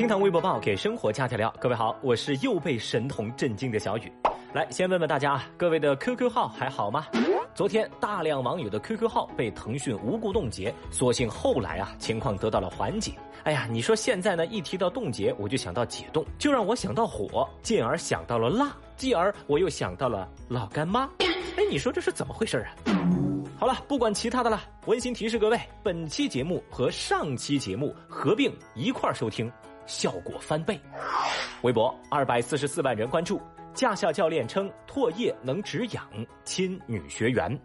听堂微博报给生活加调料，各位好，我是又被神童震惊的小雨。来，先问问大家，各位的 QQ 号还好吗？昨天大量网友的 QQ 号被腾讯无故冻结，所幸后来啊情况得到了缓解。哎呀，你说现在呢一提到冻结，我就想到解冻，就让我想到火，进而想到了辣，继而我又想到了老干妈。哎，你说这是怎么回事啊？好了，不管其他的了，温馨提示各位，本期节目和上期节目合并一块儿收听。效果翻倍，微博二百四十四万人关注。驾校教练称唾液能止痒，亲女学员。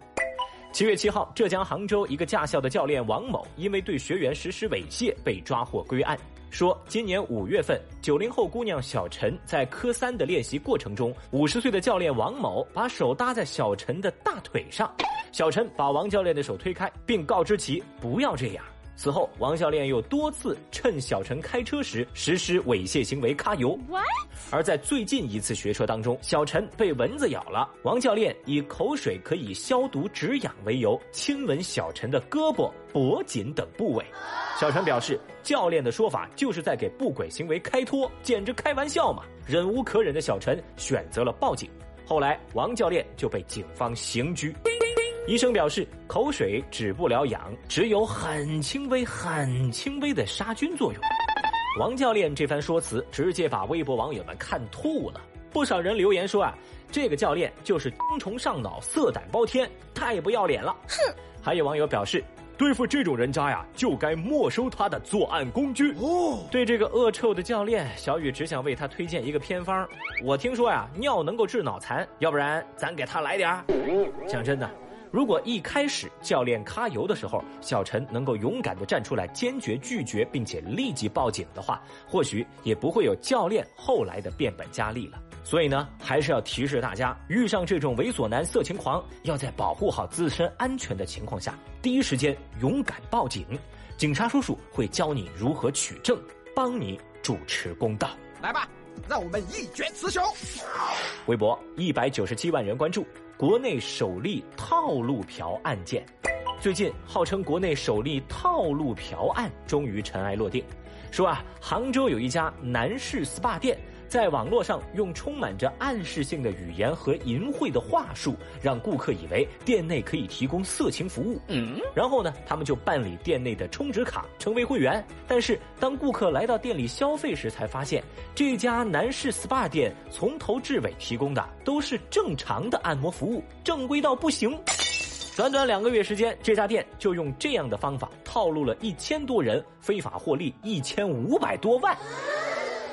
七月七号，浙江杭州一个驾校的教练王某因为对学员实施猥亵被抓获归案，说今年五月份，九零后姑娘小陈在科三的练习过程中，五十岁的教练王某把手搭在小陈的大腿上，小陈把王教练的手推开，并告知其不要这样。此后，王教练又多次趁小陈开车时实施猥亵行为，揩油。而在最近一次学车当中，小陈被蚊子咬了，王教练以口水可以消毒止痒为由，亲吻小陈的胳膊、脖颈等部位。小陈表示，教练的说法就是在给不轨行为开脱，简直开玩笑嘛！忍无可忍的小陈选择了报警，后来王教练就被警方刑拘。医生表示，口水止不了痒，只有很轻微、很轻微的杀菌作用。王教练这番说辞，直接把微博网友们看吐了。不少人留言说啊，这个教练就是精虫上脑、色胆包天，太不要脸了。哼！还有网友表示，对付这种人渣呀，就该没收他的作案工具。哦，对这个恶臭的教练，小雨只想为他推荐一个偏方。我听说呀，尿能够治脑残，要不然咱给他来点儿。讲真的。如果一开始教练揩油的时候，小陈能够勇敢的站出来，坚决拒绝，并且立即报警的话，或许也不会有教练后来的变本加厉了。所以呢，还是要提示大家，遇上这种猥琐男、色情狂，要在保护好自身安全的情况下，第一时间勇敢报警，警察叔叔会教你如何取证，帮你主持公道。来吧，让我们一决雌雄。微博一百九十七万人关注。国内首例套路嫖案件，最近号称国内首例套路嫖案终于尘埃落定。说啊，杭州有一家男士 SPA 店，在网络上用充满着暗示性的语言和淫秽的话术，让顾客以为店内可以提供色情服务。嗯，然后呢，他们就办理店内的充值卡，成为会员。但是当顾客来到店里消费时，才发现这家男士 SPA 店从头至尾提供的都是正常的按摩服务，正规到不行。短短两个月时间，这家店就用这样的方法套路了一千多人，非法获利一千五百多万。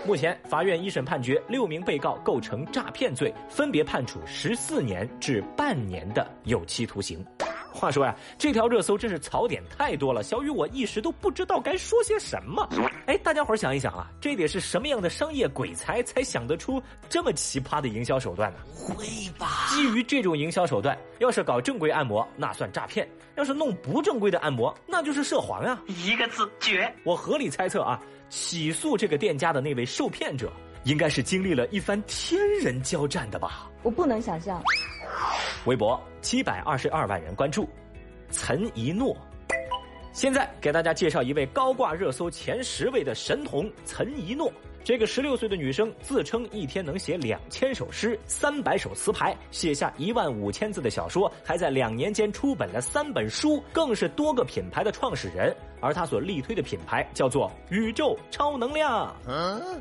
目前，法院一审判决六名被告构成诈骗罪，分别判处十四年至半年的有期徒刑。话说呀，这条热搜真是槽点太多了，小雨我一时都不知道该说些什么。哎，大家伙想一想啊，这得是什么样的商业鬼才才想得出这么奇葩的营销手段呢？会吧？基于这种营销手段，要是搞正规按摩，那算诈骗；要是弄不正规的按摩，那就是涉黄呀。一个字绝！我合理猜测啊，起诉这个店家的那位受骗者，应该是经历了一番天人交战的吧？我不能想象。微博七百二十二万人关注，陈一诺。现在给大家介绍一位高挂热搜前十位的神童陈一诺。这个十六岁的女生自称一天能写两千首诗、三百首词牌，写下一万五千字的小说，还在两年间出本了三本书，更是多个品牌的创始人。而她所力推的品牌叫做“宇宙超能量”。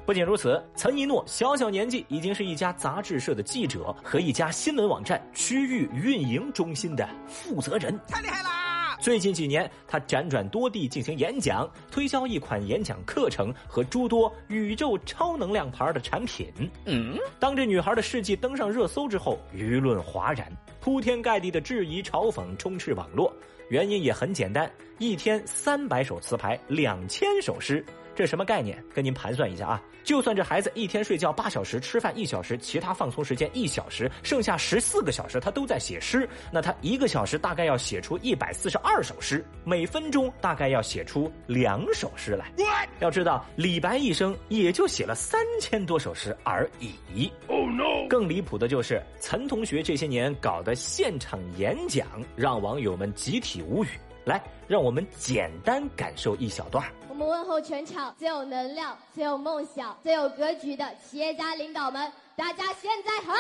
不仅如此，岑一诺小小年纪已经是一家杂志社的记者和一家新闻网站区域运营中心的负责人，太厉害啦！最近几年，他辗转多地进行演讲，推销一款演讲课程和诸多宇宙超能量牌的产品。嗯，当这女孩的事迹登上热搜之后，舆论哗然，铺天盖地的质疑嘲讽充斥网络。原因也很简单，一天三百首词牌，两千首诗。这什么概念？跟您盘算一下啊！就算这孩子一天睡觉八小时，吃饭一小时，其他放松时间一小时，剩下十四个小时他都在写诗，那他一个小时大概要写出一百四十二首诗，每分钟大概要写出两首诗来。要知道，李白一生也就写了三千多首诗而已。Oh no！更离谱的就是岑同学这些年搞的现场演讲，让网友们集体无语。来，让我们简单感受一小段。我们问候全场最有能量、最有梦想、最有格局的企业家领导们，大家现在好，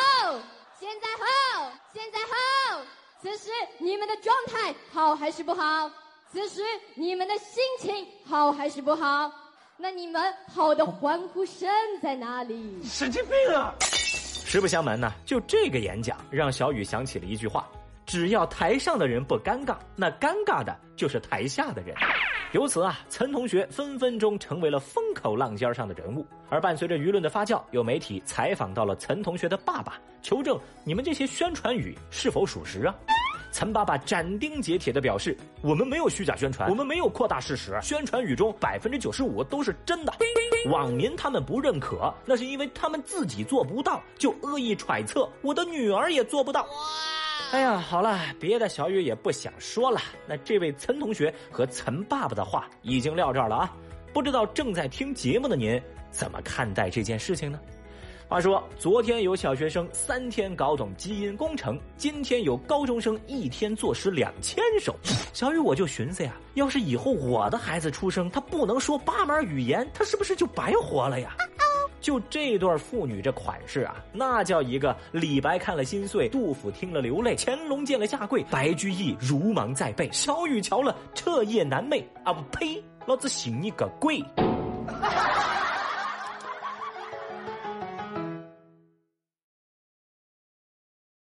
现在好，现在好。此时你们的状态好还是不好？此时你们的心情好还是不好？那你们好的欢呼声在哪里？神经病啊！实不相瞒呢，就这个演讲让小雨想起了一句话：只要台上的人不尴尬，那尴尬的就是台下的人。由此啊，岑同学分分钟成为了风口浪尖上的人物。而伴随着舆论的发酵，有媒体采访到了岑同学的爸爸，求证你们这些宣传语是否属实啊？岑爸爸斩钉截铁地表示：“我们没有虚假宣传，我们没有扩大事实，宣传语中百分之九十五都是真的。网民他们不认可，那是因为他们自己做不到，就恶意揣测我的女儿也做不到。”哎呀，好了，别的小雨也不想说了。那这位岑同学和岑爸爸的话已经撂这儿了啊，不知道正在听节目的您怎么看待这件事情呢？话说，昨天有小学生三天搞懂基因工程，今天有高中生一天作诗两千首。小雨我就寻思呀，要是以后我的孩子出生，他不能说八门语言，他是不是就白活了呀？就这段父女这款式啊，那叫一个李白看了心碎，杜甫听了流泪，乾隆见了下跪，白居易如芒在背，小雨瞧了彻夜难寐啊！不呸，老子信你个鬼！